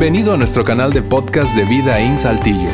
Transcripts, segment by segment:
Bienvenido a nuestro canal de podcast de Vida en Saltillo.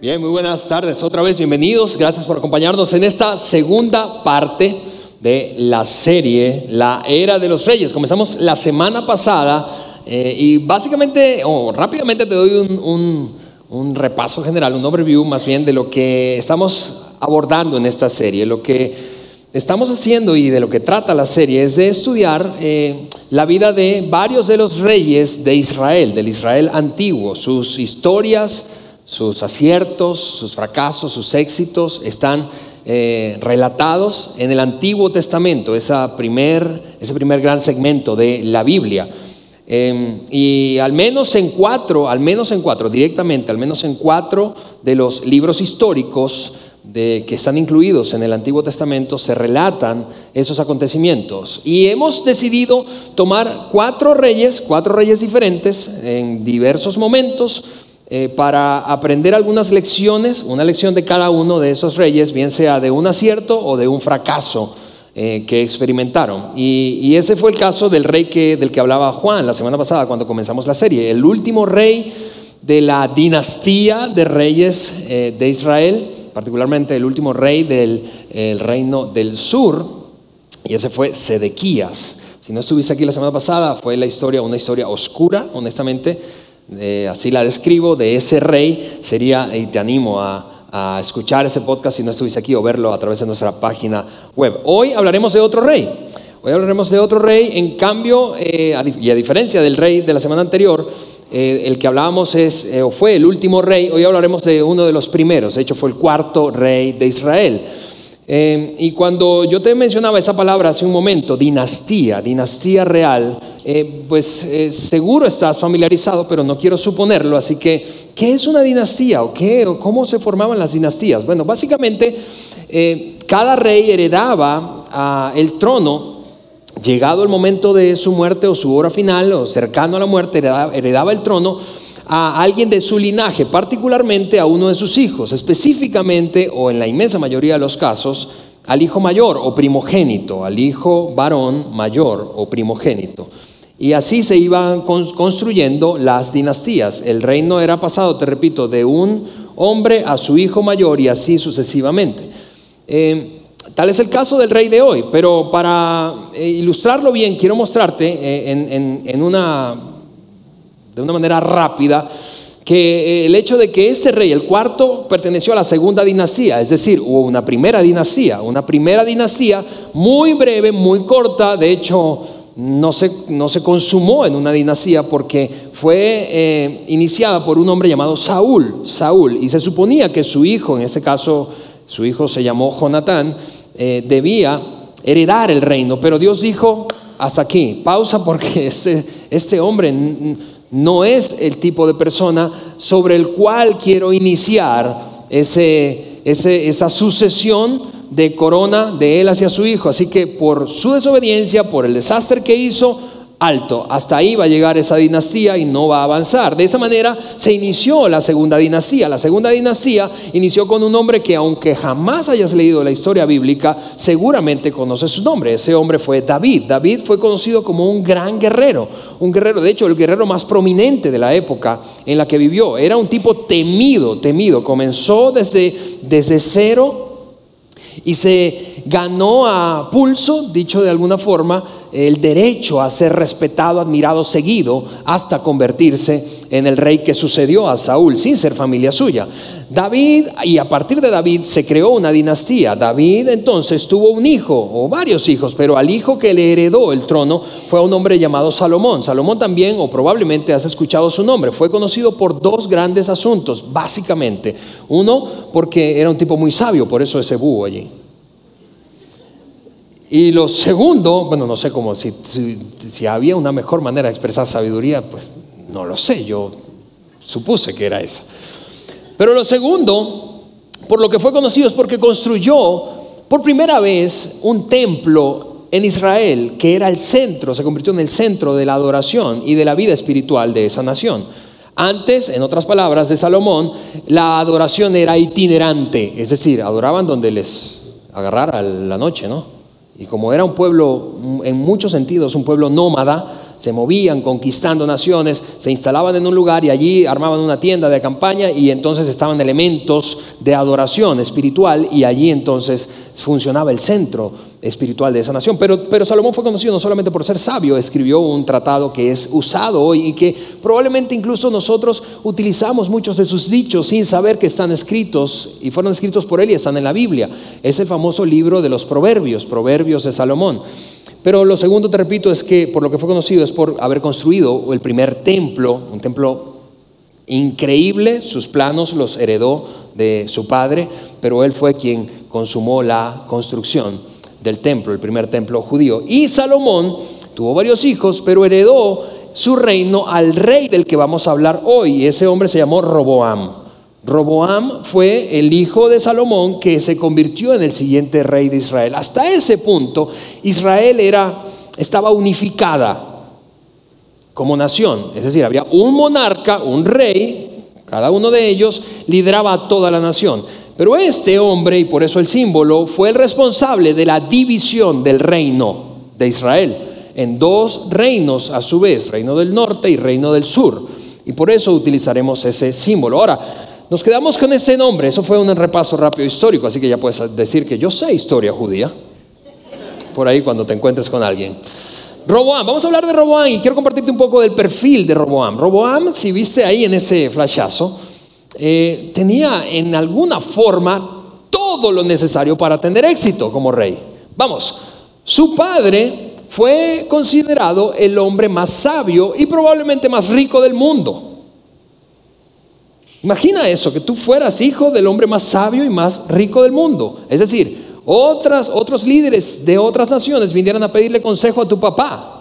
Bien, muy buenas tardes. Otra vez bienvenidos. Gracias por acompañarnos en esta segunda parte de la serie La Era de los Reyes. Comenzamos la semana pasada eh, y básicamente, o rápidamente te doy un, un repaso general, un overview más bien de lo que estamos abordando en esta serie. Lo que estamos haciendo y de lo que trata la serie es de estudiar eh, la vida de varios de los reyes de Israel, del Israel antiguo, sus historias, sus aciertos, sus fracasos, sus éxitos están eh, relatados en el Antiguo Testamento, esa primer, ese primer gran segmento de la Biblia. Em, y al menos en cuatro, al menos en cuatro, directamente, al menos en cuatro de los libros históricos, de, que están incluidos en el Antiguo Testamento se relatan esos acontecimientos. Y hemos decidido tomar cuatro reyes, cuatro reyes diferentes en diversos momentos eh, para aprender algunas lecciones, una lección de cada uno de esos reyes, bien sea de un acierto o de un fracaso eh, que experimentaron. Y, ese fue el caso del rey que, del que hablaba Juan la semana pasada cuando comenzamos la serie, el último rey de la dinastía de reyes eh, de Israel particularmente el último rey del reino del sur, y ese fue Sedequías. Si no estuviste aquí la semana pasada, fue la historia, una historia oscura, honestamente, así la describo, de ese rey. Sería, y te animo a, escuchar ese podcast si no estuviste aquí o verlo a través de nuestra página web. Hoy hablaremos de otro rey. Hoy hablaremos de otro rey, en cambio, eh, y a diferencia del rey de la semana anterior, eh, el que hablábamos es, eh, o fue el último rey, hoy hablaremos de uno de los primeros, de hecho fue el cuarto rey de Israel. Eh, y cuando yo te mencionaba esa palabra hace un momento, dinastía, dinastía real, pues seguro estás familiarizado, pero no quiero suponerlo, así que, ¿qué es una dinastía o qué, o cómo se formaban las dinastías? Bueno, básicamente cada rey heredaba ah, el trono llegado el momento de su muerte o su hora final o cercano a la muerte, heredaba, el trono a alguien de su linaje, particularmente a uno de sus hijos, específicamente o en la inmensa mayoría de los casos, al hijo mayor o primogénito, al hijo varón mayor o primogénito. Y así se iban construyendo las dinastías. El reino era pasado, te repito, de un hombre a su hijo mayor y así sucesivamente. Eh, Tal es el caso del rey de hoy, pero para eh, ilustrarlo bien, quiero mostrarte eh, en, una, de una manera rápida que eh, el hecho de que este rey, el cuarto, perteneció a la segunda dinastía, es decir, hubo una primera dinastía, una primera dinastía muy breve, muy corta, de hecho no se, no se consumó en una dinastía porque fue iniciada por un hombre llamado Saúl, Saúl, y se suponía que su hijo, en este caso su hijo se llamó Jonatán, eh, debía heredar el reino, pero Dios dijo, hasta aquí, pausa porque este, este hombre no es el tipo de persona sobre el cual quiero iniciar ese, esa sucesión de corona de él hacia su hijo. Así que por su desobediencia, por el desastre que hizo, alto. Hasta ahí va a llegar esa dinastía y no va a avanzar. De esa manera se inició la segunda dinastía. La segunda dinastía inició con un hombre que aunque jamás hayas leído la historia bíblica, seguramente conoces su nombre. Ese hombre fue David. David fue conocido como un gran guerrero. Un guerrero, de hecho, el guerrero más prominente de la época en la que vivió. Era un tipo temido, temido. Comenzó desde, desde cero y se ganó a pulso, dicho de alguna forma, el derecho a ser respetado, admirado, seguido, hasta convertirse en el rey que sucedió a Saúl, sin ser familia suya. David, y a partir de David se creó una dinastía. David entonces tuvo un hijo, o varios hijos, pero al hijo que le heredó el trono fue un hombre llamado Salomón. Salomón también, o probablemente has escuchado su nombre, fue conocido por dos grandes asuntos, básicamente. Uno, porque era un tipo muy sabio, por eso ese búho allí. Y lo segundo, bueno, no sé cómo, si, había una mejor manera de expresar sabiduría, pues no lo sé, yo supuse que era esa. Pero lo segundo, por lo que fue conocido, es porque construyó por primera vez un templo en Israel, que era el centro, se convirtió en el centro de la adoración y de la vida espiritual de esa nación. Antes, en otras palabras, de Salomón, la adoración era itinerante, es decir, adoraban donde les agarrara la noche, ¿no? Y como era un pueblo, en muchos sentidos, un pueblo nómada, se movían conquistando naciones, se instalaban en un lugar y allí armaban una tienda de campaña y entonces estaban elementos de adoración espiritual y allí entonces funcionaba el centro espiritual de esa nación. Pero, pero Salomón fue conocido no solamente por ser sabio, escribió un tratado que es usado hoy y que probablemente incluso nosotros utilizamos muchos de sus dichos sin saber que están escritos y fueron escritos por él y están en la Biblia. Es el famoso libro de los proverbios, proverbios de Salomón. Pero lo segundo, te repito, es que por lo que fue conocido es por haber construido el primer templo, un templo increíble, sus planos los heredó de su padre, pero él fue quien consumó la construcción del templo, el primer templo judío. Y Salomón tuvo varios hijos, pero heredó su reino al rey del que vamos a hablar hoy. Ese hombre se llamó Roboam. Roboam fue el hijo de Salomón que se convirtió en el siguiente rey de Israel. Hasta ese punto, Israel era, estaba unificada como nación. Es decir, había un monarca, un rey, cada uno de ellos lideraba a toda la nación. Pero este hombre, y por eso el símbolo, fue el responsable de la división del reino de Israel en dos reinos a su vez, reino del norte y reino del sur. Y por eso utilizaremos ese símbolo. Ahora, nos quedamos con ese nombre, eso fue un repaso rápido histórico, así que ya puedes decir que yo sé historia judía, por ahí cuando te encuentres con alguien. Roboam, vamos a hablar de Roboam y quiero compartirte un poco del perfil de Roboam. Roboam, si viste ahí en ese flashazo, eh, tenía en alguna forma todo lo necesario para tener éxito como rey. Vamos, su padre fue considerado el hombre más sabio y probablemente más rico del mundo. Imagina eso, que tú fueras hijo del hombre más sabio y más rico del mundo. Es decir, otras, otros líderes de otras naciones vinieran a pedirle consejo a tu papá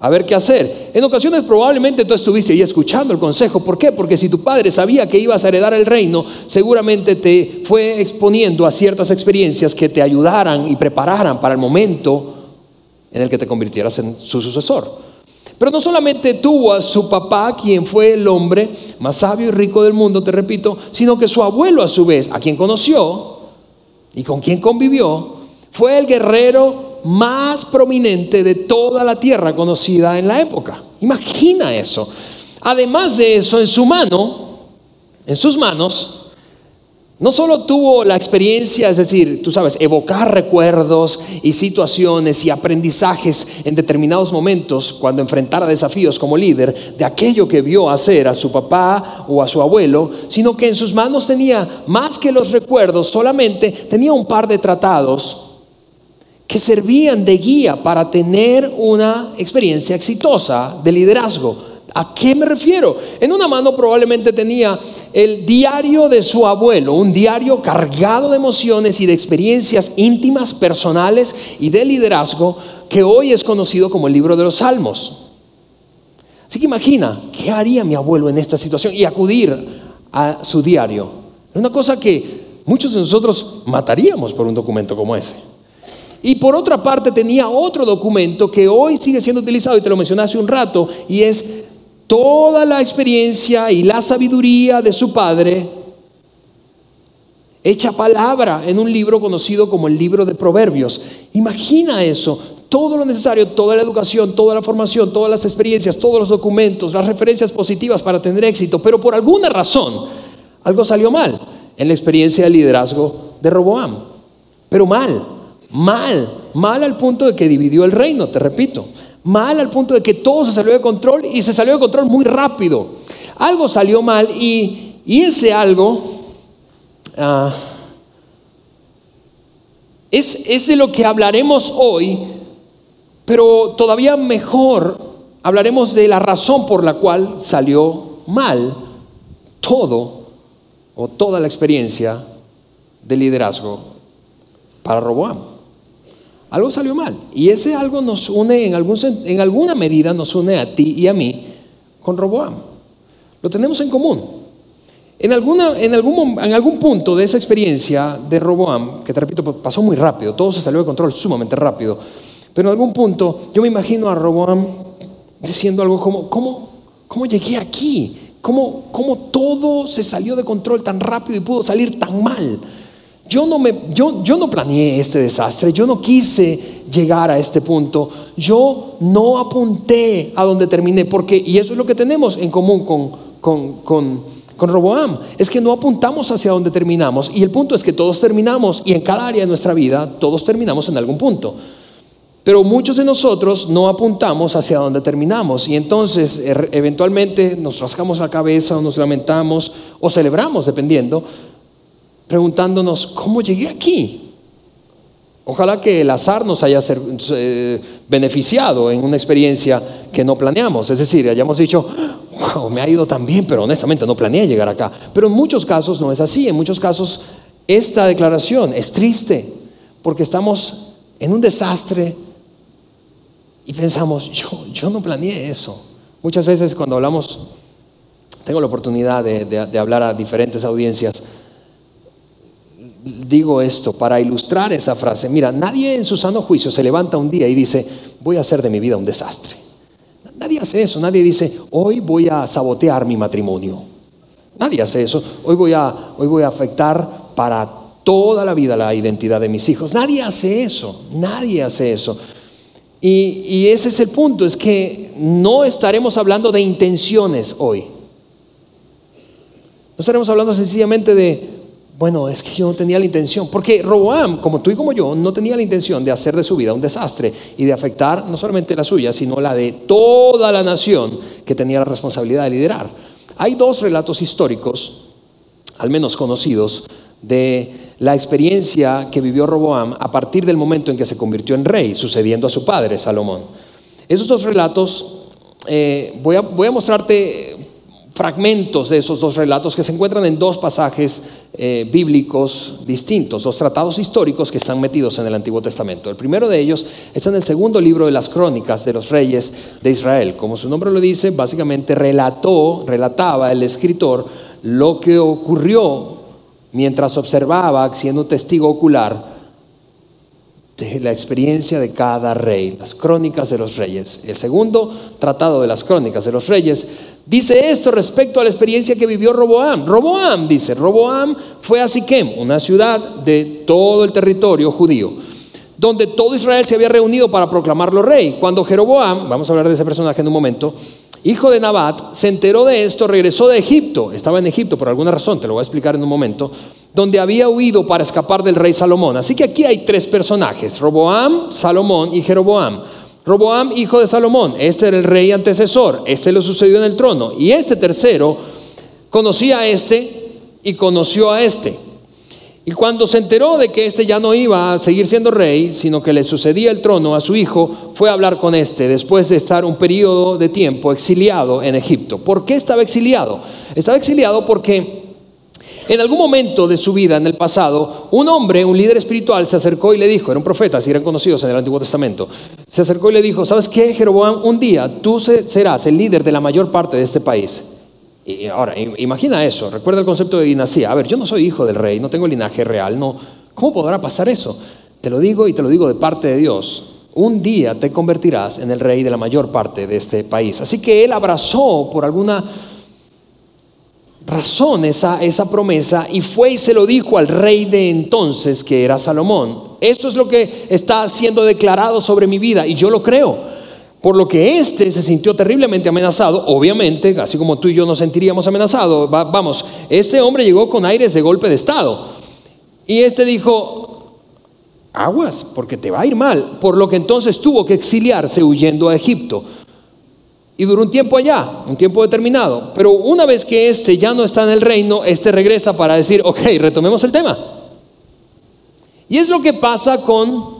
a ver qué hacer. En ocasiones probablemente tú estuviste ahí escuchando el consejo. ¿Por qué? Porque si tu padre sabía que ibas a heredar el reino, seguramente te fue exponiendo a ciertas experiencias que te ayudaran y prepararan para el momento en el que te convirtieras en su sucesor. Pero no solamente tuvo a su papá, quien fue el hombre más sabio y rico del mundo, te repito, sino que su abuelo a su vez, a quien conoció y con quien convivió, fue el guerrero más prominente de toda la tierra conocida en la época. Imagina eso. Además de eso, en su mano, en sus manos, no solo tuvo la experiencia, es decir, tú sabes, evocar recuerdos y situaciones y aprendizajes en determinados momentos cuando enfrentara desafíos como líder de aquello que vio hacer a su papá o a su abuelo, sino que en sus manos tenía más que los recuerdos, solamente tenía un par de tratados que servían de guía para tener una experiencia exitosa de liderazgo. ¿A qué me refiero? En una mano probablemente tenía el diario de su abuelo, un diario cargado de emociones y de experiencias íntimas, personales y de liderazgo que hoy es conocido como el libro de los Salmos. Así que imagina, ¿qué haría mi abuelo en esta situación? Y acudir a su diario. Es una cosa que muchos de nosotros mataríamos por un documento como ese. Y por otra parte tenía otro documento que hoy sigue siendo utilizado y te lo mencioné hace un rato, y es toda la experiencia y la sabiduría de su padre hecha palabra en un libro conocido como el libro de Proverbios. Imagina eso, todo lo necesario, toda la educación, toda la formación, todas las experiencias, todos los documentos, las referencias positivas para tener éxito, pero por alguna razón algo salió mal en la experiencia de liderazgo de Roboam, pero mal. Mal, mal al punto de que dividió el reino, te repito. Mal al punto de que todo se salió de control y se salió de control muy rápido. Algo salió mal y, ese algo ah, es, es de lo que hablaremos hoy, pero todavía mejor hablaremos de la razón por la cual salió mal todo o toda la experiencia de liderazgo para Roboam algo salió mal. Y ese algo nos une, en, alguna medida nos une a ti y a mí con Roboam. Lo tenemos en común. En, alguna, en, algún, en algún punto de esa experiencia de Roboam, que te repito, pasó muy rápido, todo se salió de control sumamente rápido, pero en algún punto yo me imagino a Roboam diciendo algo como, ¿cómo, cómo llegué aquí? ¿Cómo, ¿Cómo todo se salió de control tan rápido y pudo salir tan mal? Yo no, me, yo, yo no planeé este desastre, yo no quise llegar a este punto, yo no apunté a donde terminé, porque, y eso es lo que tenemos en común con, con, con, con Roboam, es que no apuntamos hacia donde terminamos, y el punto es que todos terminamos, y en cada área de nuestra vida, todos terminamos en algún punto. Pero muchos de nosotros no apuntamos hacia donde terminamos y entonces er, eventualmente nos rascamos la cabeza o nos lamentamos o celebramos, dependiendo, preguntándonos, ¿cómo llegué aquí? Ojalá que el azar nos haya eh, beneficiado en una experiencia que no planeamos. Es decir, hayamos dicho, wow, me ha ido tan bien, pero honestamente no planeé llegar acá. Pero en muchos casos no es así. En muchos casos esta declaración es triste porque estamos en un desastre y pensamos, yo, yo no planeé eso. Muchas veces cuando hablamos, tengo la oportunidad de hablar a diferentes audiencias digo esto para ilustrar esa frase. Mira, nadie en su sano juicio se levanta un día y dice, voy a hacer de mi vida un desastre. Nadie hace eso, nadie dice, hoy voy a sabotear mi matrimonio. Nadie hace eso, hoy voy a, hoy voy a afectar para toda la vida la identidad de mis hijos. Nadie hace eso, nadie hace eso. Y, y ese es el punto, es que no estaremos hablando de intenciones hoy. No estaremos hablando sencillamente de, bueno, es que yo no tenía la intención, porque Roboam, como tú y como yo, no tenía la intención de hacer de su vida un desastre y de afectar no solamente la suya, sino la de toda la nación que tenía la responsabilidad de liderar. Hay dos relatos históricos, al menos conocidos, de la experiencia que vivió Roboam a partir del momento en que se convirtió en rey, sucediendo a su padre, Salomón. Esos dos relatos, eh, voy, a, voy a mostrarte fragmentos de esos dos relatos que se encuentran en dos pasajes eh, bíblicos distintos, dos tratados históricos que están metidos en el Antiguo Testamento. El primero de ellos es en el segundo libro de las crónicas de los reyes de Israel. Como su nombre lo dice, básicamente relató, relataba el escritor lo que ocurrió mientras observaba, siendo testigo ocular, de la experiencia de cada rey, las crónicas de los reyes. El segundo tratado de las crónicas de los reyes dice esto respecto a la experiencia que vivió Roboam. Roboam, dice, Roboam fue a Siquem, una ciudad de todo el territorio judío, donde todo Israel se había reunido para proclamarlo rey. Cuando Jeroboam, vamos a hablar de ese personaje en un momento, hijo de Nabat, se enteró de esto, regresó de Egipto, estaba en Egipto por alguna razón, te lo voy a explicar en un momento, donde había huido para escapar del rey Salomón. Así que aquí hay tres personajes, Roboam, Salomón y Jeroboam. Roboam, hijo de Salomón, este era el rey antecesor, este lo sucedió en el trono. Y este tercero conocía a este y conoció a este. Y cuando se enteró de que este ya no iba a seguir siendo rey, sino que le sucedía el trono a su hijo, fue a hablar con este después de estar un periodo de tiempo exiliado en Egipto. ¿Por qué estaba exiliado? Estaba exiliado porque en algún momento de su vida, en el pasado, un hombre, un líder espiritual, se acercó y le dijo, era un profeta, si eran conocidos en el Antiguo Testamento, se acercó y le dijo, ¿sabes qué, Jeroboam? Un día tú serás el líder de la mayor parte de este país. Ahora, imagina eso, recuerda el concepto de dinastía. A ver, yo no soy hijo del rey, no tengo linaje real, no. ¿Cómo podrá pasar eso? Te lo digo y te lo digo de parte de Dios. Un día te convertirás en el rey de la mayor parte de este país. Así que él abrazó por alguna razón esa, esa promesa y fue y se lo dijo al rey de entonces, que era Salomón. Esto es lo que está siendo declarado sobre mi vida y yo lo creo. Por lo que éste se sintió terriblemente amenazado, obviamente, así como tú y yo nos sentiríamos amenazados. vamos, este hombre llegó con aires de golpe de Estado. Y este dijo, aguas, porque te va a ir mal. Por lo que entonces tuvo que exiliarse huyendo a Egipto y duró un tiempo allá, un tiempo determinado. Pero una vez que este ya no está en el reino, este regresa para decir, ok, retomemos el tema. Y es lo que pasa con,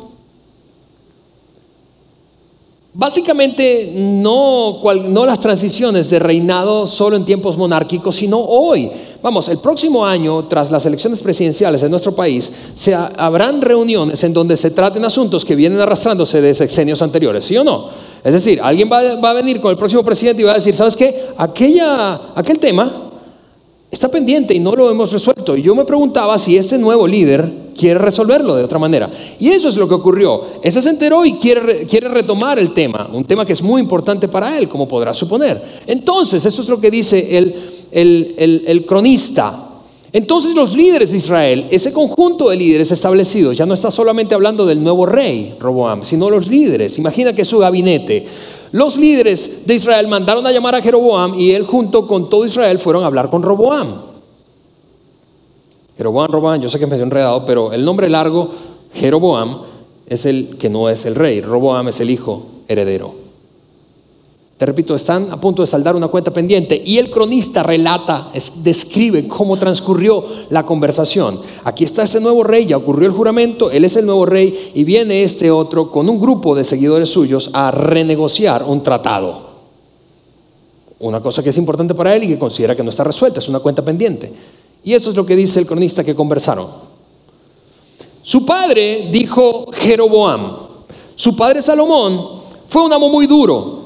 básicamente, no, no las transiciones de reinado solo en tiempos monárquicos, sino hoy. Vamos, el próximo año, tras las elecciones presidenciales en nuestro país, se habrán reuniones en donde se traten asuntos que vienen arrastrándose de sexenios anteriores, ¿sí o no? Es decir, alguien va, a venir con el próximo presidente y va a decir, ¿sabes qué? Aquella, aquel tema está pendiente y no lo hemos resuelto. Y yo me preguntaba si este nuevo líder quiere resolverlo de otra manera. Y eso es lo que ocurrió. Ese se enteró y quiere, quiere retomar el tema, un tema que es muy importante para él, como podrás suponer. Entonces, eso es lo que dice el, el, el, el cronista. Entonces los líderes de Israel, ese conjunto de líderes establecidos, ya no está solamente hablando del nuevo rey Roboam, sino los líderes. Imagina que su gabinete. Los líderes de Israel mandaron a llamar a Jeroboam y él junto con todo Israel fueron a hablar con Roboam. Jeroboam, Roboam, yo sé que me he enredado, pero el nombre largo, Jeroboam, es el que no es el rey. Roboam es el hijo heredero. Te repito, están a punto de saldar una cuenta pendiente y el cronista relata, describe cómo transcurrió la conversación. Aquí está ese nuevo rey, ya ocurrió el juramento, él es el nuevo rey y viene este otro con un grupo de seguidores suyos a renegociar un tratado. Una cosa que es importante para él y que considera que no está resuelta, es una cuenta pendiente. Y eso es lo que dice el cronista que conversaron. Su padre dijo Jeroboam, su padre Salomón fue un amo muy duro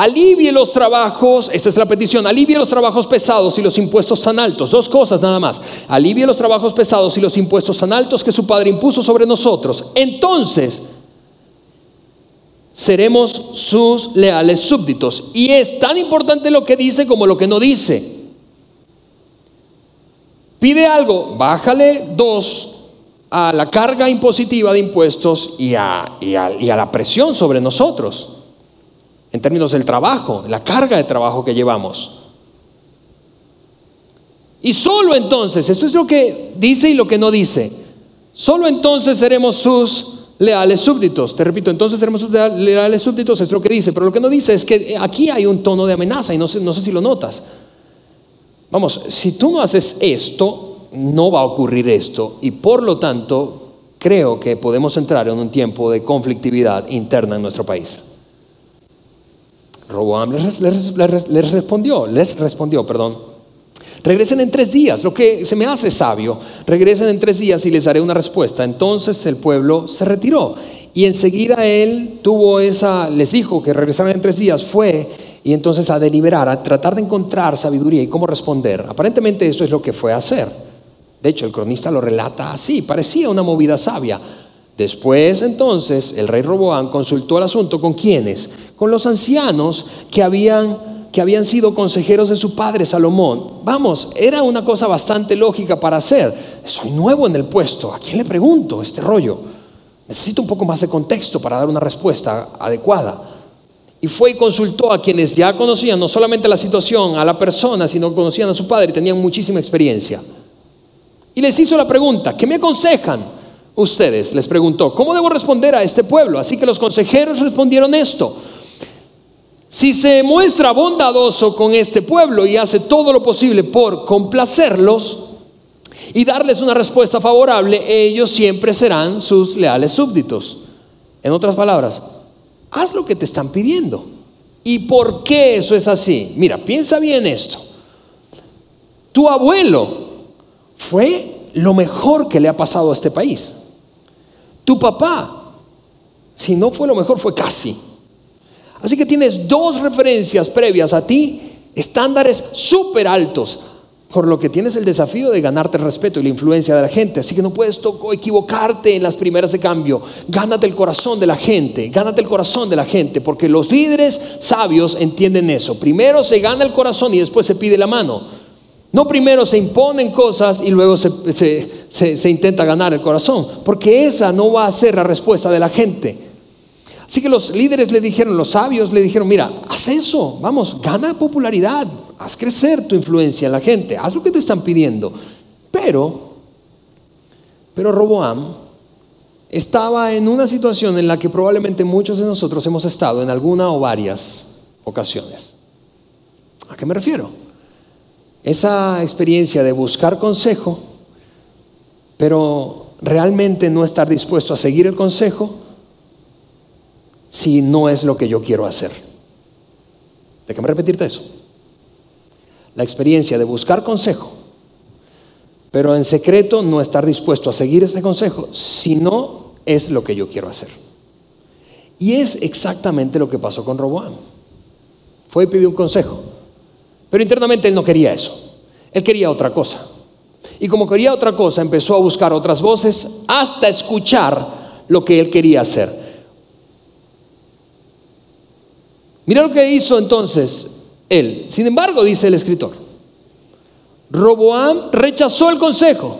Alivie los trabajos, esta es la petición, alivie los trabajos pesados y los impuestos tan altos. Dos cosas nada más. Alivie los trabajos pesados y los impuestos tan altos que su Padre impuso sobre nosotros. Entonces, seremos sus leales súbditos. Y es tan importante lo que dice como lo que no dice. Pide algo, bájale dos a la carga impositiva de impuestos y a, y a la presión sobre nosotros en términos del trabajo, la carga de trabajo que llevamos. Y solo entonces, esto es lo que dice y lo que no dice, solo entonces seremos sus leales súbditos. Te repito, entonces seremos sus leales súbditos, es lo que dice, pero lo que no dice es que aquí hay un tono de amenaza y no sé, no sé si lo notas. Vamos, si tú no haces esto, no va a ocurrir esto y por lo tanto creo que podemos entrar en un tiempo de conflictividad interna en nuestro país. Roboam les, respondió, les respondió, perdón. Regresen en tres días, lo que se me hace sabio. Regresen en tres días y les daré una respuesta. Entonces el pueblo se retiró y enseguida él tuvo esa, les dijo que regresaran en tres días, fue y entonces a deliberar, a tratar de encontrar sabiduría y cómo responder. Aparentemente eso es lo que fue a hacer. De hecho, el cronista lo relata así, parecía una movida sabia. Después entonces el rey Roboán consultó el asunto con quienes, con los ancianos que habían, que habían sido consejeros de su padre Salomón. Vamos, era una cosa bastante lógica para hacer. Soy nuevo en el puesto, ¿a quién le pregunto este rollo? Necesito un poco más de contexto para dar una respuesta adecuada. Y fue y consultó a quienes ya conocían no solamente la situación, a la persona, sino conocían a su padre y tenían muchísima experiencia. Y les hizo la pregunta, ¿qué me aconsejan? ustedes? Les preguntó, ¿cómo debo responder a este pueblo? Así que los consejeros respondieron esto. Si se muestra bondadoso con este pueblo y hace todo lo posible por complacerlos y darles una respuesta favorable, ellos siempre serán sus leales súbditos. En otras palabras, haz lo que te están pidiendo. ¿Y por qué eso es así? Mira, piensa bien esto. Tu abuelo fue lo mejor que le ha pasado a este país. Tu papá, si no fue lo mejor, fue casi. Así que tienes dos referencias previas a ti, estándares súper altos, por lo que tienes el desafío de ganarte el respeto y la influencia de la gente. Así que no puedes equivocarte en las primeras de cambio. Gánate el corazón de la gente, gánate el corazón de la gente, porque los líderes sabios entienden eso. Primero se gana el corazón y después se pide la mano. No primero se imponen cosas y luego se, intenta ganar el corazón, porque esa no va a ser la respuesta de la gente. Así que los líderes le dijeron, los sabios le dijeron, mira, haz eso, vamos, gana popularidad, haz crecer tu influencia en la gente, haz lo que te están pidiendo. Pero, pero Roboam estaba en una situación en la que probablemente muchos de nosotros hemos estado en alguna o varias ocasiones. ¿A qué me refiero? esa experiencia de buscar consejo, pero realmente no estar dispuesto a seguir el consejo si no es lo que yo quiero hacer. Déjame repetirte eso. La experiencia de buscar consejo, pero en secreto no estar dispuesto a seguir ese consejo si no es lo que yo quiero hacer. Y es exactamente lo que pasó con Roboam. Fue y pidió un consejo. Pero internamente él no quería eso. Él quería otra cosa. Y como quería otra cosa, empezó a buscar otras voces hasta escuchar lo que él quería hacer. Mira lo que hizo entonces él. Sin embargo, dice el escritor, Roboam rechazó el consejo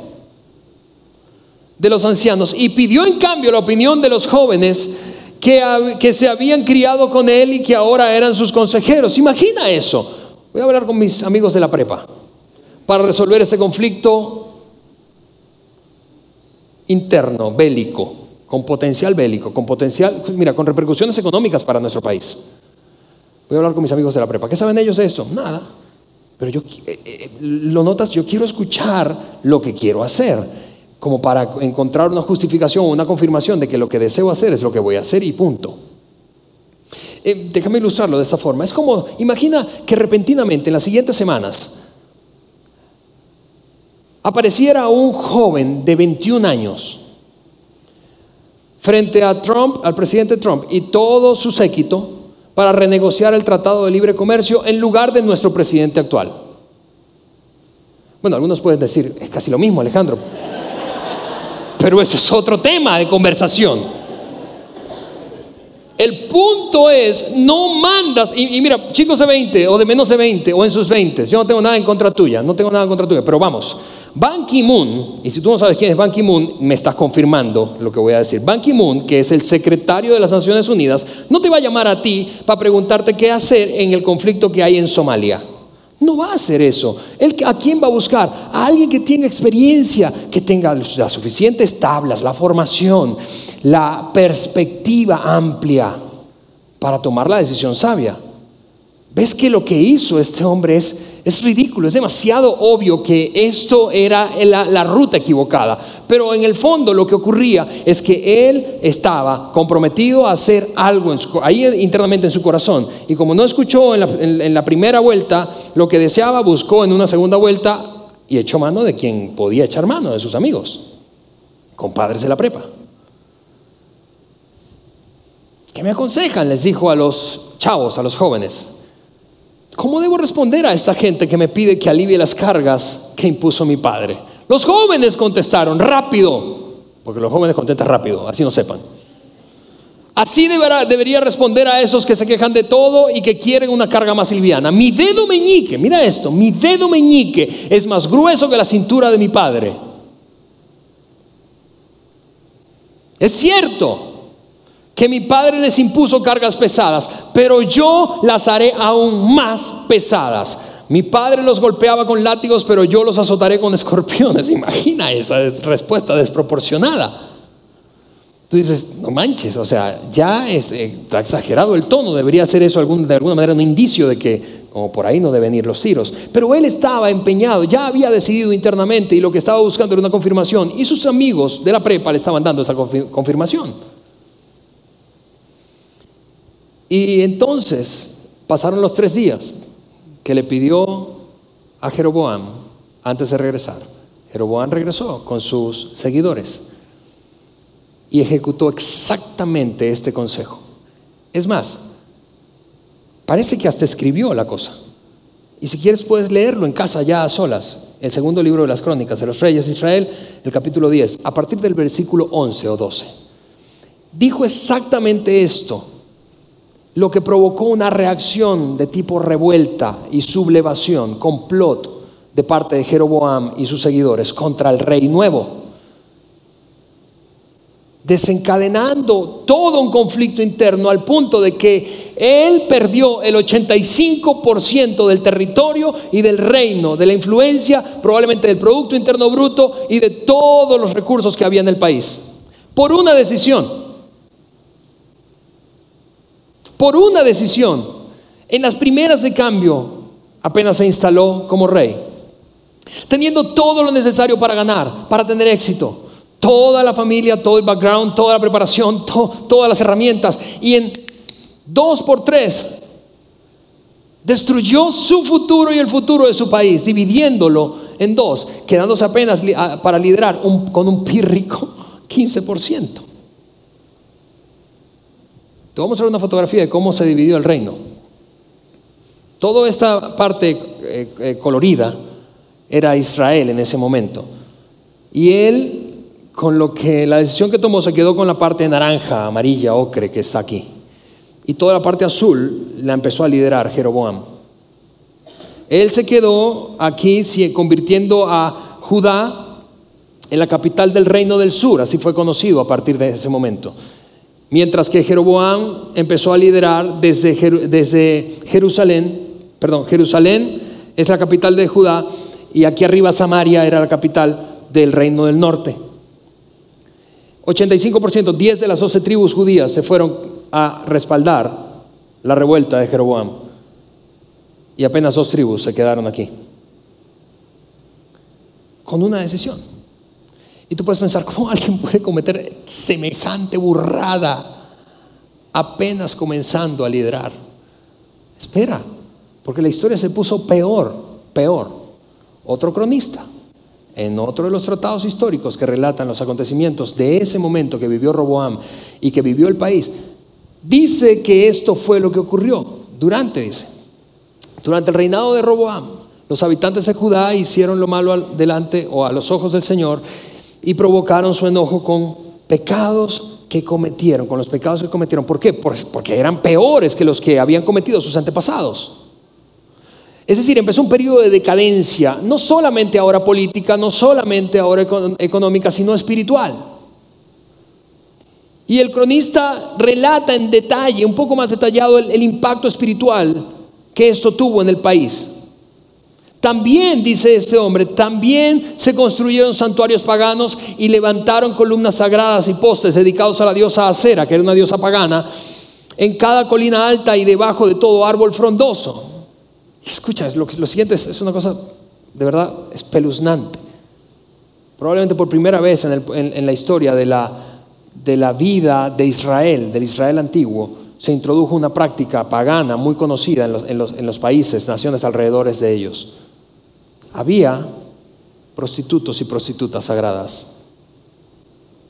de los ancianos y pidió en cambio la opinión de los jóvenes que, que, se habían criado con él y que ahora eran sus consejeros. Imagina eso. Voy a hablar con mis amigos de la prepa para resolver ese conflicto interno, bélico, con potencial bélico, con potencial, mira, con repercusiones económicas para nuestro país. Voy a hablar con mis amigos de la prepa. ¿Qué saben ellos de esto? Nada. Pero yo, eh, eh, lo notas, yo quiero escuchar lo que quiero hacer, como para encontrar una justificación o una confirmación de que lo que deseo hacer es lo que voy a hacer y punto. Eh, déjame ilustrarlo de esa forma. Es como, imagina que repentinamente en las siguientes semanas apareciera un joven de 21 años frente a Trump, al presidente Trump y todo su séquito para renegociar el Tratado de Libre Comercio en lugar de nuestro presidente actual. Bueno, algunos pueden decir, es casi lo mismo, Alejandro. Pero ese es otro tema de conversación. El punto es, no mandas, y, mira, chicos de 20 o de menos de 20 o en sus 20, yo no tengo nada en contra tuya, no tengo nada en contra tuya, pero vamos, Ban Ki-moon, y si tú no sabes quién es Ban Ki-moon, me estás confirmando lo que voy a decir. Ban Ki-moon, que es el secretario de las Naciones Unidas, no te va a llamar a ti para preguntarte qué hacer en el conflicto que hay en Somalia. No va a hacer eso. ¿A quién va a buscar? A alguien que tenga experiencia, que tenga las suficientes tablas, la formación, la perspectiva amplia para tomar la decisión sabia. ¿Ves que lo que hizo este hombre es, es ridículo? Es demasiado obvio que esto era la, ruta equivocada. Pero en el fondo lo que ocurría es que él estaba comprometido a hacer algo ahí internamente en su corazón. Y como no escuchó en la, en la primera vuelta lo que deseaba, buscó en una segunda vuelta y echó mano de quien podía echar mano, de sus amigos, compadres de la prepa. ¿Qué me aconsejan? Les dijo a los chavos, a los jóvenes. ¿Cómo debo responder a esta gente que me pide que alivie las cargas que impuso mi padre? Los jóvenes contestaron rápido, porque los jóvenes contestan rápido, así no sepan. Así deberá, debería responder a esos que se quejan de todo y que quieren una carga más liviana. Mi dedo meñique, mira esto, mi dedo meñique es más grueso que la cintura de mi padre. Es cierto, que mi padre les impuso cargas pesadas, pero yo las haré aún más pesadas. Mi padre los golpeaba con látigos, pero yo los azotaré con escorpiones. Imagina esa respuesta desproporcionada. Tú dices, no manches, o sea, ya es, eh, está exagerado el tono, debería ser eso de alguna manera un indicio de que como por ahí no deben ir los tiros. Pero él estaba empeñado, ya había decidido internamente y lo que estaba buscando era una confirmación y sus amigos de la prepa le estaban dando esa confirmación. Y entonces pasaron los tres días que le pidió a Jeroboam antes de regresar. Jeroboam regresó con sus seguidores y ejecutó exactamente este consejo. Es más, parece que hasta escribió la cosa. Y si quieres puedes leerlo en casa ya a solas. El segundo libro de las crónicas de los reyes de Israel, el capítulo 10, a partir del versículo 11 o 12. Dijo exactamente esto lo que provocó una reacción de tipo revuelta y sublevación, complot de parte de Jeroboam y sus seguidores contra el rey nuevo, desencadenando todo un conflicto interno al punto de que él perdió el 85% del territorio y del reino, de la influencia, probablemente del Producto Interno Bruto y de todos los recursos que había en el país, por una decisión por una decisión. En las primeras de cambio, apenas se instaló como rey, teniendo todo lo necesario para ganar, para tener éxito. Toda la familia, todo el background, toda la preparación, todas las herramientas. Y en dos por tres destruyó su futuro y el futuro de su país, dividiéndolo en dos, quedándose apenas para liderar con un pírrico 15% vamos a ver una fotografía de cómo se dividió el reino. Toda esta parte eh, eh, colorida era Israel en ese momento. Y él, con lo que la decisión que tomó, se quedó con la parte naranja, amarilla, ocre que está aquí. Y toda la parte azul la empezó a liderar Jeroboam. Él se quedó aquí convirtiendo a Judá en la capital del reino del sur, así fue conocido a partir de ese momento. Mientras que Jeroboam empezó a liderar desde, Jerusalén, perdón, Jerusalén es la capital de Judá y aquí arriba Samaria era la capital del reino del norte. 85%, 10 de las 12 tribus judías se fueron a respaldar la revuelta de Jeroboam. Y apenas dos tribus se quedaron aquí. Con una decisión. Y tú puedes pensar, ¿cómo alguien puede cometer semejante burrada apenas comenzando a liderar? Espera, porque la historia se puso peor, peor. Otro cronista, en otro de los tratados históricos que relatan los acontecimientos de ese momento que vivió Roboam y que vivió el país, dice que esto fue lo que ocurrió durante, dice, durante el reinado de Roboam. Los habitantes de Judá hicieron lo malo delante o a los ojos del Señor y provocaron su enojo con pecados que cometieron, con los pecados que cometieron. ¿Por qué? Porque eran peores que los que habían cometido sus antepasados. Es decir, empezó un periodo de decadencia, no solamente ahora política, no solamente ahora económica, sino espiritual. Y el cronista relata en detalle, un poco más detallado, el, impacto espiritual que esto tuvo en el país. También, dice este hombre, también se construyeron santuarios paganos y levantaron columnas sagradas y postes dedicados a la diosa Acera, que era una diosa pagana, en cada colina alta y debajo de todo árbol frondoso. Escucha, lo, siguiente es, una cosa de verdad espeluznante. Probablemente por primera vez en, la historia de la, vida de Israel, del Israel antiguo, se introdujo una práctica pagana muy conocida en los, en, los, en los, países, naciones alrededor de ellos. Había prostitutos y prostitutas sagradas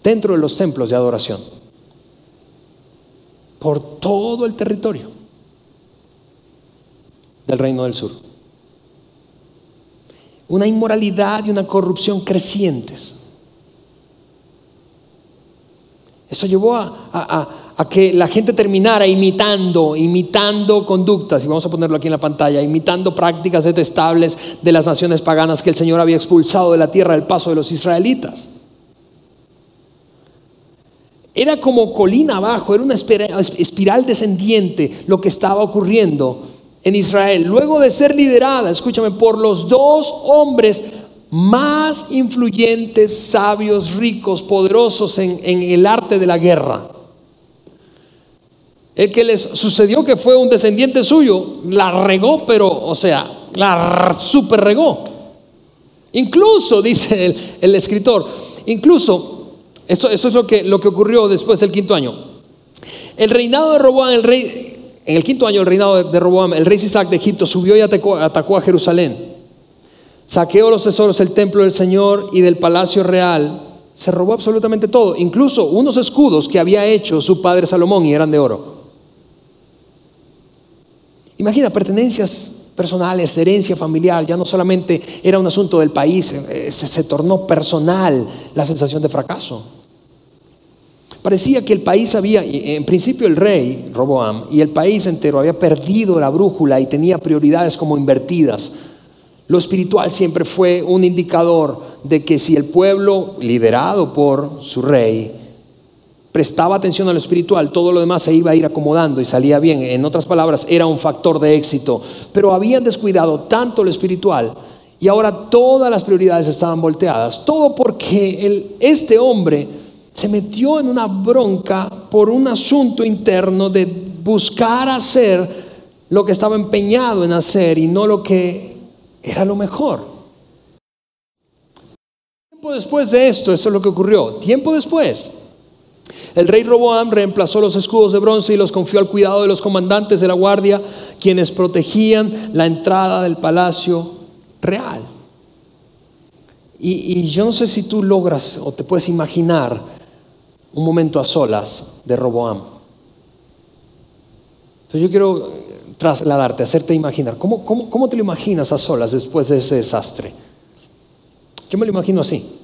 dentro de los templos de adoración, por todo el territorio del reino del sur. Una inmoralidad y una corrupción crecientes. Eso llevó a, que la gente terminara imitando, imitando conductas, y vamos a ponerlo aquí en la pantalla, imitando prácticas detestables de las naciones paganas que el Señor había expulsado de la tierra del paso de los israelitas. Era como colina abajo, era una espiral descendiente lo que estaba ocurriendo en Israel, luego de ser liderada, escúchame, por los dos hombres más influyentes, sabios, ricos, poderosos en, el arte de la guerra. El que les sucedió que fue un descendiente suyo, la regó, pero, o sea, la super regó. Incluso, dice el, escritor, incluso, eso, es lo que, lo que ocurrió después del quinto año. El reinado de Roboán, el rey, en el quinto año del reinado de Roboam, el rey Isaac de Egipto subió y atacó, a Jerusalén. Saqueó los tesoros del templo del Señor y del palacio real. Se robó absolutamente todo, incluso unos escudos que había hecho su padre Salomón y eran de oro. Imagina, pertenencias personales, herencia familiar, ya no solamente era un asunto del país, eh, se tornó personal la sensación de fracaso. Parecía que el país había, en principio el rey, Roboam, y el país entero había perdido la brújula y tenía prioridades como invertidas. Lo espiritual siempre fue un indicador de que si el pueblo, liderado por su rey, prestaba atención a lo espiritual, todo lo demás se iba a ir acomodando y salía bien. En otras palabras, era un factor de éxito. Pero habían descuidado tanto lo espiritual y ahora todas las prioridades estaban volteadas. Todo porque este hombre se metió en una bronca por un asunto interno de buscar hacer lo que estaba empeñado en hacer y no lo que era lo mejor. Tiempo después de esto, esto es lo que ocurrió. Tiempo después, el rey Roboam reemplazó los escudos de bronce y los confió al cuidado de los comandantes de la guardia, quienes protegían la entrada del palacio real. Y, yo no sé si tú logras o te puedes imaginar un momento a solas de Roboam. Entonces yo quiero trasladarte, hacerte imaginar. ¿Cómo, cómo, te lo imaginas a solas después de ese desastre? Yo me lo imagino así.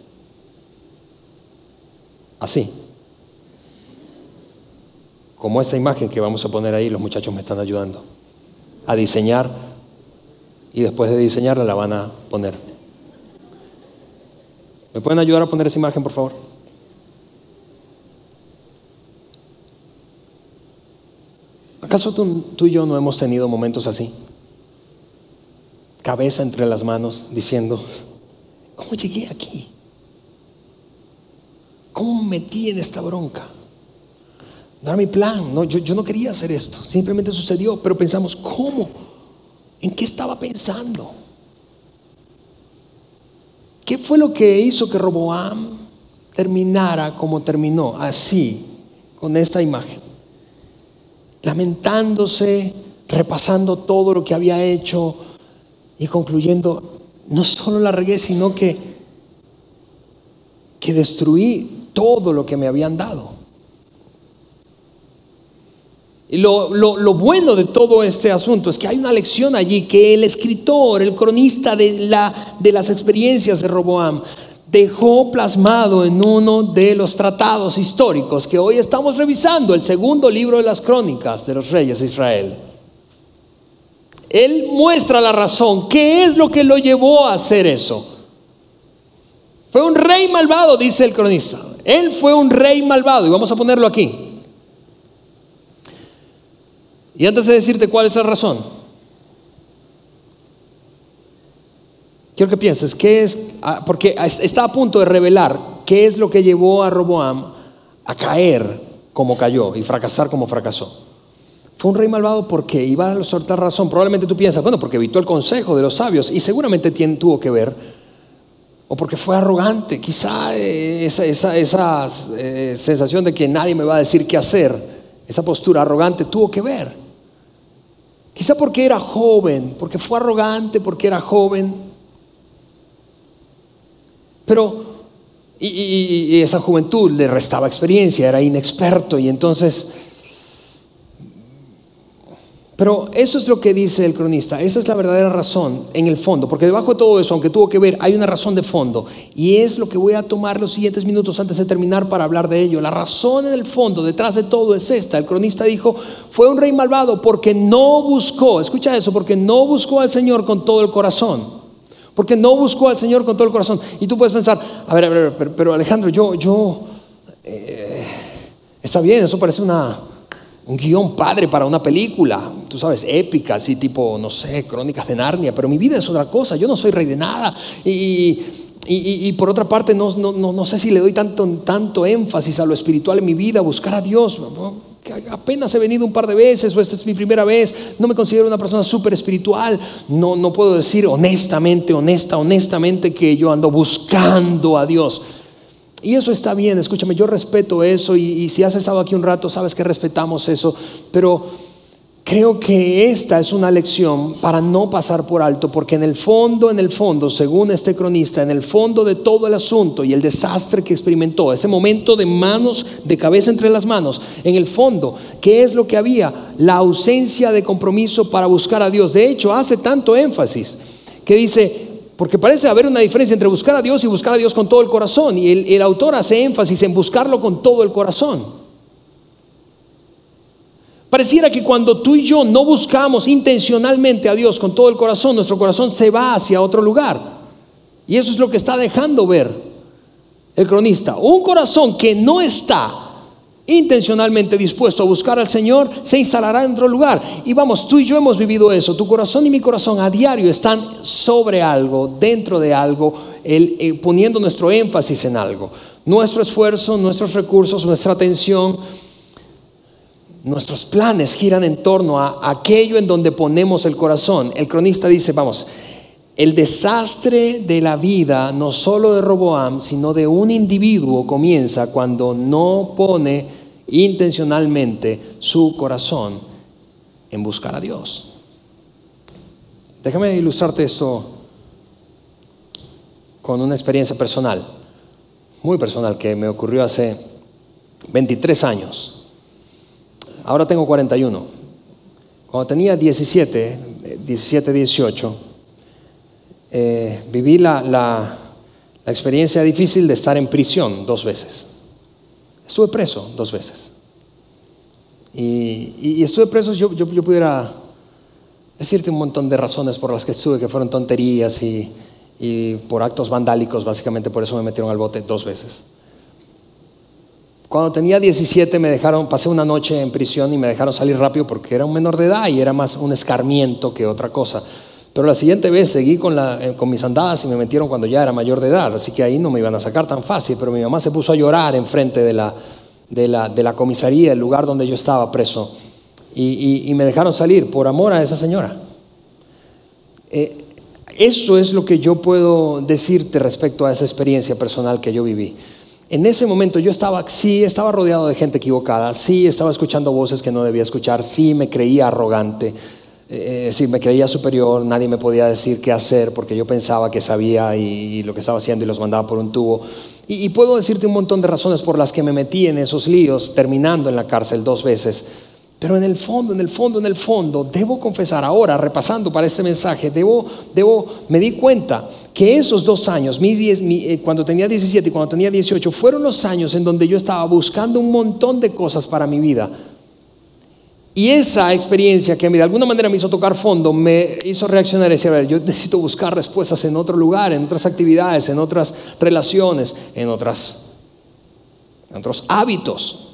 Así. Como esta imagen que vamos a poner ahí, los muchachos me están ayudando a diseñar. y después de diseñarla la van a poner. ¿Me pueden ayudar a poner esa imagen, por favor? ¿Acaso tú, y yo no hemos tenido momentos así? Cabeza entre las manos diciendo, ¿cómo llegué aquí? ¿Cómo me metí en esta bronca? No era mi plan, no, yo, yo no quería hacer esto, simplemente sucedió, pero pensamos, ¿cómo? ¿En qué estaba pensando? ¿Qué fue lo que hizo que Roboam terminara como terminó, así, con esta imagen? lamentándose, repasando todo lo que había hecho y concluyendo, no solo la regué, sino que, que destruí todo lo que me habían dado. Y lo, lo, bueno de todo este asunto es que hay una lección allí que el escritor, el cronista de, la, de las experiencias de Roboam, dejó plasmado en uno de los tratados históricos que hoy estamos revisando, el segundo libro de las crónicas de los reyes de Israel. Él muestra la razón, qué es lo que lo llevó a hacer eso. Fue un rey malvado, dice el cronista. Él fue un rey malvado y vamos a ponerlo aquí. Y antes de decirte cuál es la razón, Quiero que pienses, ¿qué es? Ah, porque está a punto de revelar qué es lo que llevó a Roboam a caer como cayó y fracasar como fracasó. Fue un rey malvado porque iba a soltar razón. Probablemente tú piensas, bueno, porque evitó el consejo de los sabios y seguramente tuvo que ver. O porque fue arrogante, quizá eh, esa, esa, eh, sensación de que nadie me va a decir qué hacer, esa postura arrogante tuvo que ver. Quizá porque era joven, porque fue arrogante, porque era joven, pero, y, esa juventud le restaba experiencia, era inexperto y entonces... Pero eso es lo que dice el cronista, esa es la verdadera razón en el fondo, porque debajo de todo eso, aunque tuvo que ver, hay una razón de fondo, y es lo que voy a tomar los siguientes minutos antes de terminar para hablar de ello. La razón en el fondo, detrás de todo, es esta. El cronista dijo, fue un rey malvado porque no buscó, escucha eso, porque no buscó al Señor con todo el corazón. Porque no buscó al Señor con todo el corazón. Y tú puedes pensar, a ver, a ver, pero, Alejandro, yo, yo, eh, está bien, eso parece una, un guion padre para una película, tú sabes, épica, así tipo, no sé, crónicas de Narnia, pero mi vida es otra cosa, yo no soy rey de nada. Y, y, por otra parte, no, no, no, sé si le doy tanto, tanto énfasis a lo espiritual en mi vida, buscar a Dios apenas he venido un par de veces o esta es mi primera vez, no me considero una persona súper espiritual, no, no puedo decir honestamente, honesta, honestamente que yo ando buscando a Dios. Y eso está bien, escúchame, yo respeto eso y, si has estado aquí un rato sabes que respetamos eso, pero Creo que esta es una lección para no pasar por alto, porque en el fondo, en el fondo, según este cronista, en el fondo de todo el asunto y el desastre que experimentó, ese momento de manos, de cabeza entre las manos, en el fondo, ¿qué es lo que había? La ausencia de compromiso para buscar a Dios. De hecho, hace tanto énfasis que dice, porque parece haber una diferencia entre buscar a Dios y buscar a Dios con todo el corazón, y el, el autor hace énfasis en buscarlo con todo el corazón. Pareciera que cuando tú y yo no buscamos intencionalmente a Dios con todo el corazón, nuestro corazón se va hacia otro lugar. Y eso es lo que está dejando ver el cronista. Un corazón que no está intencionalmente dispuesto a buscar al Señor, se instalará en otro lugar. Y vamos, tú y yo hemos vivido eso. Tu corazón y mi corazón a diario están sobre algo, dentro de algo, eh, poniendo nuestro énfasis en algo. Nuestro esfuerzo, nuestros recursos, nuestra atención Nuestros planes giran en torno a aquello en donde ponemos el corazón. El cronista dice, vamos, el desastre de la vida, no solo de Roboam, sino de un individuo, comienza cuando no pone intencionalmente su corazón en buscar a Dios. Déjame ilustrarte esto con una experiencia personal, muy personal, que me ocurrió hace 23 años. Ahora tengo 41. Cuando tenía 17, 17, 18, viví la, la, experiencia difícil de estar en prisión dos veces. Estuve preso dos veces. Y, estuve preso, yo, yo, pudiera decirte un montón de razones por las que estuve que fueron tonterías y, y por actos vandálicos, básicamente por eso me metieron al bote dos veces. Cuando tenía 17 me dejaron, pasé una noche en prisión y me dejaron salir rápido porque era un menor de edad y era más un escarmiento que otra cosa. Pero la siguiente vez seguí con, eh, con mis andadas y me metieron cuando ya era mayor de edad, así que ahí no me iban a sacar tan fácil, pero mi mamá se puso a llorar enfrente de la, de la, de la comisaría, el lugar donde yo estaba preso, y, me dejaron salir por amor a esa señora. Eh, eso es lo que yo puedo decirte respecto a esa experiencia personal que yo viví. En ese momento yo estaba, sí, estaba rodeado de gente equivocada, sí, estaba escuchando voces que no debía escuchar, sí, me creía arrogante, eh, sí, me creía superior, nadie me podía decir qué hacer porque yo pensaba que sabía y, lo que estaba haciendo y los mandaba por un tubo. Y, y, puedo decirte un montón de razones por las que me metí en esos líos, terminando en la cárcel dos veces. Pero en el fondo, en el fondo, en el fondo, debo confesar ahora, repasando para este mensaje, debo, debo, me di cuenta que esos dos años, mis diez, eh, cuando tenía 17 y cuando tenía 18, fueron los años en donde yo estaba buscando un montón de cosas para mi vida. Y esa experiencia que de alguna manera me hizo tocar fondo, me hizo reaccionar y decir, a ver, yo necesito buscar respuestas en otro lugar, en otras actividades, en otras relaciones, en, otras, otros hábitos.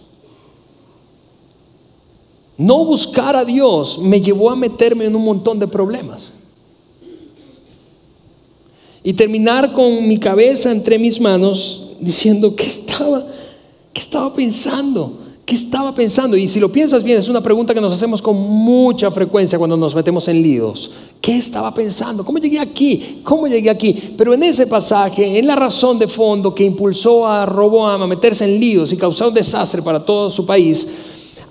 No buscar a Dios me llevó a meterme en un montón de problemas. Y terminar con mi cabeza entre mis manos diciendo, ¿qué estaba, qué estaba pensando? ¿Qué estaba pensando? Y si lo piensas bien, es una pregunta que nos hacemos con mucha frecuencia cuando nos metemos en líos. ¿Qué estaba pensando? ¿Cómo llegué aquí? ¿Cómo llegué aquí? Pero en ese pasaje, en la razón de fondo que impulsó a Roboam a meterse en líos y causar un desastre para todo su país,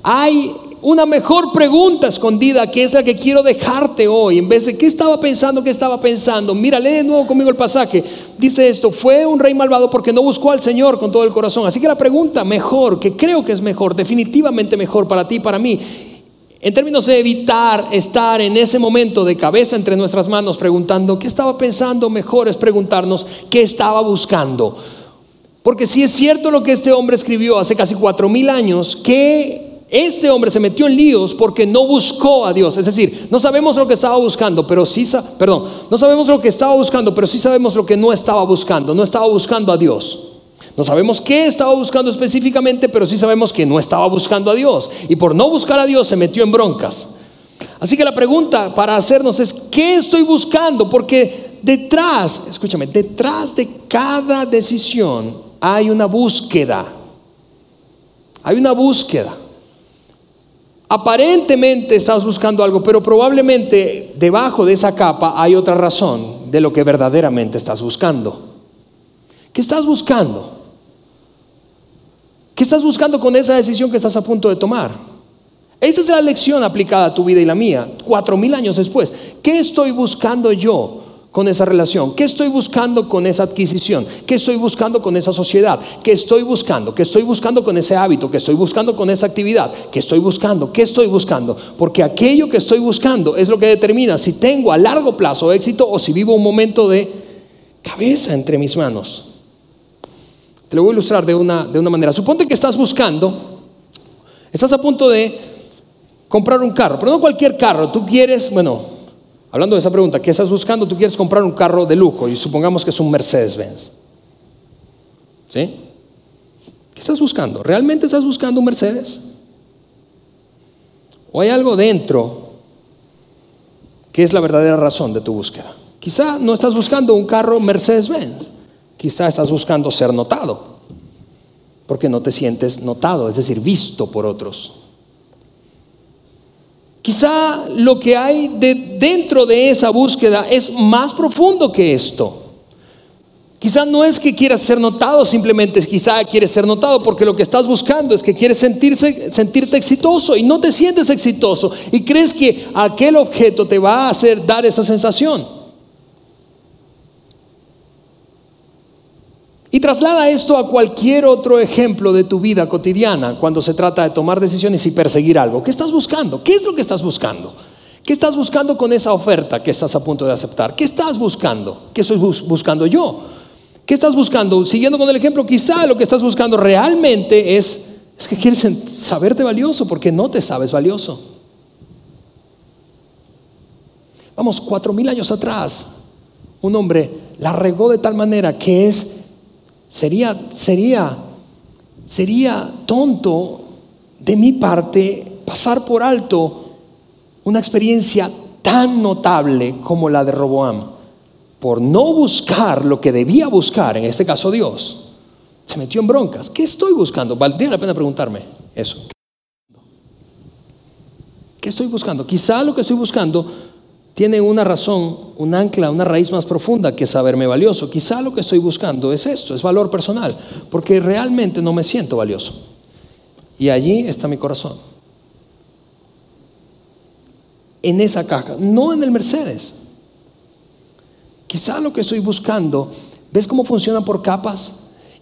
hay una mejor pregunta escondida que es la que quiero dejarte hoy. En vez de qué estaba pensando, qué estaba pensando. Mira, lee de nuevo conmigo el pasaje. Dice esto, fue un rey malvado porque no buscó al Señor con todo el corazón. Así que la pregunta mejor, que creo que es mejor, definitivamente mejor para ti y para mí, en términos de evitar estar en ese momento de cabeza entre nuestras manos preguntando qué estaba pensando, mejor es preguntarnos qué estaba buscando. Porque si es cierto lo que este hombre escribió hace casi cuatro mil años, ¿qué este hombre se metió en líos porque no buscó a Dios. Es decir, no sabemos lo que estaba buscando, pero sí, perdón, no sabemos lo que estaba buscando, pero sí sabemos lo que no estaba buscando. No estaba buscando a Dios. No sabemos qué estaba buscando específicamente, pero sí sabemos que no estaba buscando a Dios. Y por no buscar a Dios se metió en broncas. Así que la pregunta para hacernos es, ¿qué estoy buscando? Porque detrás, escúchame, detrás de cada decisión hay una búsqueda. Hay una búsqueda. Aparentemente estás buscando algo, pero probablemente debajo de esa capa hay otra razón de lo que verdaderamente estás buscando. ¿Qué estás buscando? ¿Qué estás buscando con esa decisión que estás a punto de tomar? Esa es la lección aplicada a tu vida y la mía, cuatro mil años después. ¿Qué estoy buscando yo? Con esa relación? ¿Qué estoy buscando con esa adquisición? ¿Qué estoy buscando con esa sociedad? ¿Qué estoy buscando? ¿Qué estoy buscando con ese hábito? ¿Qué estoy buscando con esa actividad? ¿Qué estoy buscando? ¿Qué estoy buscando? Porque aquello que estoy buscando es lo que determina si tengo a largo plazo éxito o si vivo un momento de cabeza entre mis manos. Te lo voy a ilustrar de una, de una manera. Suponte que estás buscando, estás a punto de comprar un carro, pero no cualquier carro. Tú quieres, bueno, Hablando de esa pregunta, ¿qué estás buscando? Tú quieres comprar un carro de lujo y supongamos que es un Mercedes-Benz. ¿Sí? ¿Qué estás buscando? ¿Realmente estás buscando un Mercedes? ¿O hay algo dentro que es la verdadera razón de tu búsqueda? Quizá no estás buscando un carro Mercedes-Benz. Quizá estás buscando ser notado. Porque no te sientes notado, es decir, visto por otros. Quizá lo que hay dentro de esa búsqueda es más profundo que esto. Quizá no es que quieras ser notado, simplemente quizá quieres ser notado porque lo que estás buscando es que quieres sentirte exitoso y no te sientes exitoso y crees que aquel objeto te va a hacer dar esa sensación. Y traslada esto a cualquier otro ejemplo de tu vida cotidiana cuando se trata de tomar decisiones y perseguir algo. ¿Qué estás buscando? ¿Qué es lo que estás buscando? ¿Qué estás buscando con esa oferta que estás a punto de aceptar? ¿Qué estás buscando? ¿Qué estoy buscando yo? ¿Qué estás buscando? Siguiendo con el ejemplo, quizá lo que estás buscando realmente es, es que quieres saberte valioso porque no te sabes valioso. Vamos, cuatro mil años atrás, un hombre la regó de tal manera que es, sería, sería, sería tonto de mi parte pasar por alto una experiencia tan notable como la de Roboam. Por no buscar lo que debía buscar, en este caso Dios, se metió en broncas. ¿Qué estoy buscando? Valdría la pena preguntarme eso. ¿Qué estoy buscando? Quizá lo que estoy buscando tiene una razón, un ancla, una raíz más profunda que saberme valioso. Quizá lo que estoy buscando es esto, es valor personal, porque realmente no me siento valioso. Y allí está mi corazón. En esa caja, no en el Mercedes. Quizá lo que estoy buscando, ¿ves cómo funciona por capas?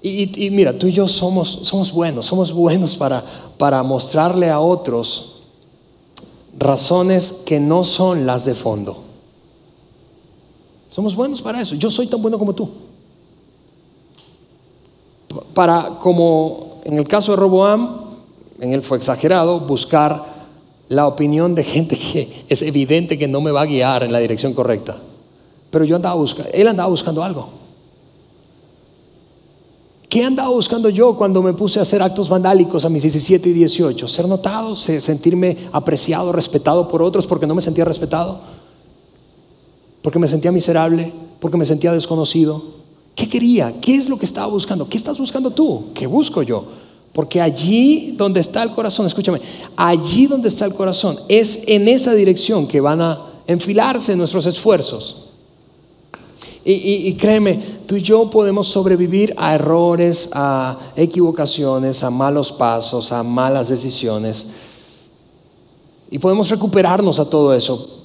Y, mira, tú y yo somos, somos buenos, somos buenos para, para mostrarle a otros razones que no son las de fondo. Somos buenos para eso. Yo soy tan bueno como tú. Para, como en el caso de Roboam, en él fue exagerado, buscar la opinión de gente que es evidente que no me va a guiar en la dirección correcta. Pero yo andaba buscando, él andaba buscando algo. ¿Qué andaba buscando yo cuando me puse a hacer actos vandálicos a mis 17 y 18? Ser notado, sentirme apreciado, respetado por otros porque no me sentía respetado, porque me sentía miserable, porque me sentía desconocido. ¿Qué quería? ¿Qué es lo que estaba buscando? ¿Qué estás buscando tú? ¿Qué busco yo? Porque allí donde está el corazón, escúchame, allí donde está el corazón, es en esa dirección que van a enfilarse nuestros esfuerzos. Y, créeme, tú y yo podemos sobrevivir a errores, a equivocaciones, a malos pasos, a malas decisiones. Y podemos recuperarnos a todo eso.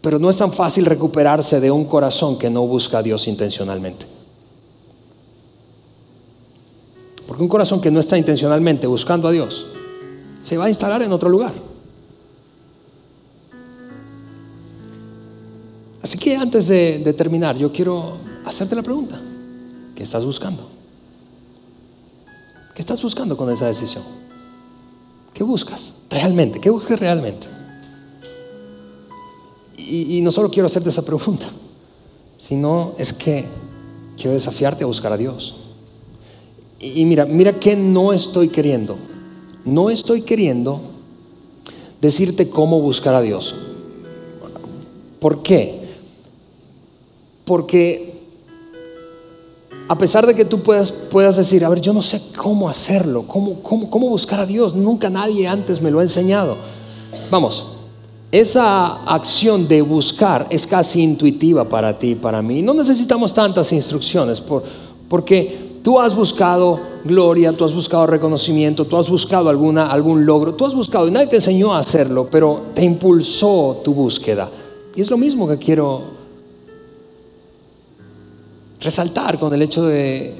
Pero no es tan fácil recuperarse de un corazón que no busca a Dios intencionalmente. Porque un corazón que no está intencionalmente buscando a Dios se va a instalar en otro lugar. Así que antes de, terminar, yo quiero hacerte la pregunta. ¿Qué estás buscando? ¿Qué estás buscando con esa decisión? ¿Qué buscas realmente? ¿Qué buscas realmente? Y, no solo quiero hacerte esa pregunta, sino es que quiero desafiarte a buscar a Dios. Y, y mira, mira que no estoy queriendo. No estoy queriendo decirte cómo buscar a Dios. ¿Por qué? Porque a pesar de que tú puedas, puedas decir, a ver, yo no sé cómo hacerlo, cómo, cómo, cómo buscar a Dios, nunca nadie antes me lo ha enseñado. Vamos, esa acción de buscar es casi intuitiva para ti y para mí. No necesitamos tantas instrucciones por, porque tú has buscado gloria, tú has buscado reconocimiento, tú has buscado alguna, algún logro, tú has buscado y nadie te enseñó a hacerlo, pero te impulsó tu búsqueda. Y es lo mismo que quiero resaltar con el hecho de,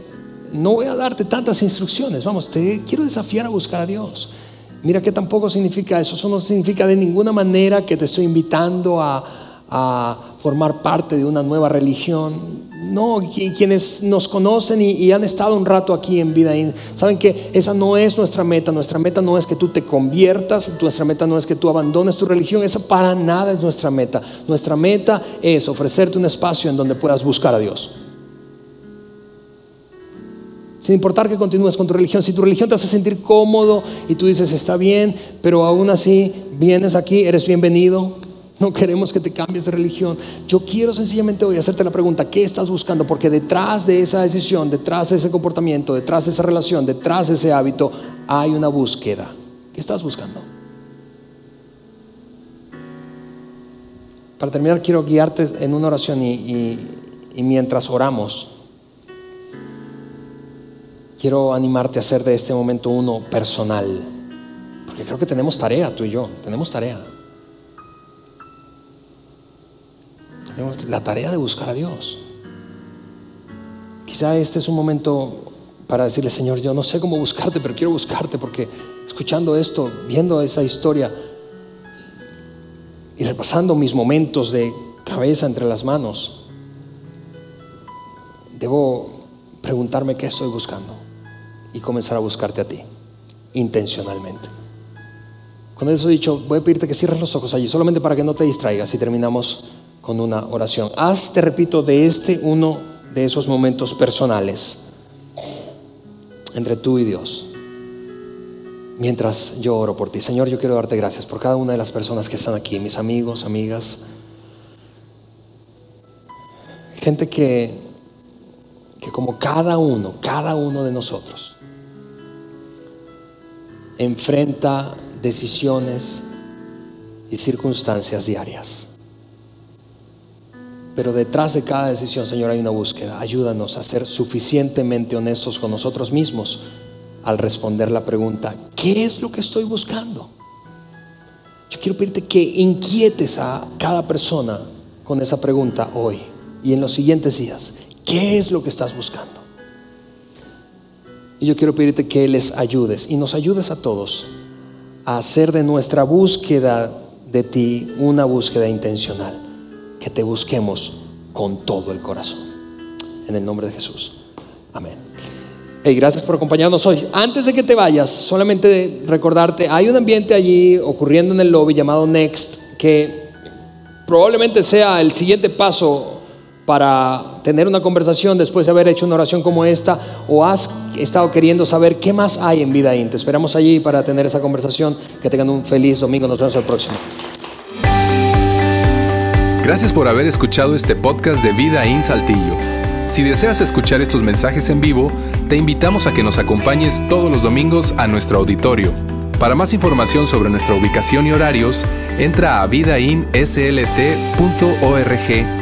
no voy a darte tantas instrucciones, vamos, te quiero desafiar a buscar a Dios. Mira que tampoco significa eso, eso no significa de ninguna manera que te estoy invitando a, formar parte de una nueva religión. No, quienes nos conocen y, han estado un rato aquí en vida, saben que esa no es nuestra meta. Nuestra meta no es que tú te conviertas, nuestra meta no es que tú abandones tu religión, esa para nada es nuestra meta. Nuestra meta es ofrecerte un espacio en donde puedas buscar a Dios. Sin importar que continúes con tu religión, si tu religión te hace sentir cómodo y tú dices, está bien, pero aún así vienes aquí, eres bienvenido. No queremos que te cambies de religión. Yo quiero sencillamente hoy hacerte la pregunta, ¿qué estás buscando? Porque detrás de esa decisión, detrás de ese comportamiento, detrás de esa relación, detrás de ese hábito, hay una búsqueda. ¿Qué estás buscando? Para terminar, quiero guiarte en una oración y, y mientras oramos, quiero animarte a hacer de este momento uno personal, porque creo que tenemos tarea, tú y yo, tenemos tarea. Tenemos la tarea de buscar a Dios. Quizá este es un momento para decirle, Señor, yo no sé cómo buscarte, pero quiero buscarte porque escuchando esto, viendo esa historia y repasando mis momentos de cabeza entre las manos, debo preguntarme qué estoy buscando y comenzar a buscarte a ti, intencionalmente. Con eso dicho, voy a pedirte que cierres los ojos allí, solamente para que no te distraigas y terminamos con una oración. Haz, te repito, de este uno de esos momentos personales entre tú y Dios. Mientras yo oro por ti. Señor, yo quiero darte gracias por cada una de las personas que están aquí, mis amigos, amigas. Gente que, que como cada uno, cada uno de nosotros, enfrenta decisiones y circunstancias diarias. Pero detrás de cada decisión, Señor, hay una búsqueda. Ayúdanos a ser suficientemente honestos con nosotros mismos al responder la pregunta, ¿qué es lo que estoy buscando? Yo quiero pedirte que inquietes a cada persona con esa pregunta hoy y en los siguientes días. ¿Qué es lo que estás buscando? Y yo quiero pedirte que les ayudes y nos ayudes a todos a hacer de nuestra búsqueda de ti una búsqueda intencional que te busquemos con todo el corazón. En el nombre de Jesús. Amén. Hey, gracias por acompañarnos hoy. Antes de que te vayas, solamente recordarte, hay un ambiente allí ocurriendo en el lobby llamado Next que probablemente sea el siguiente paso para tener una conversación después de haber hecho una oración como esta o has estado queriendo saber qué más hay en Vida Te esperamos allí para tener esa conversación. Que tengan un feliz domingo. Nos vemos el próximo. Gracias por haber escuchado este podcast de Vida en Saltillo. Si deseas escuchar estos mensajes en vivo, te invitamos a que nos acompañes todos los domingos a nuestro auditorio. Para más información sobre nuestra ubicación y horarios, entra a vidainslt.org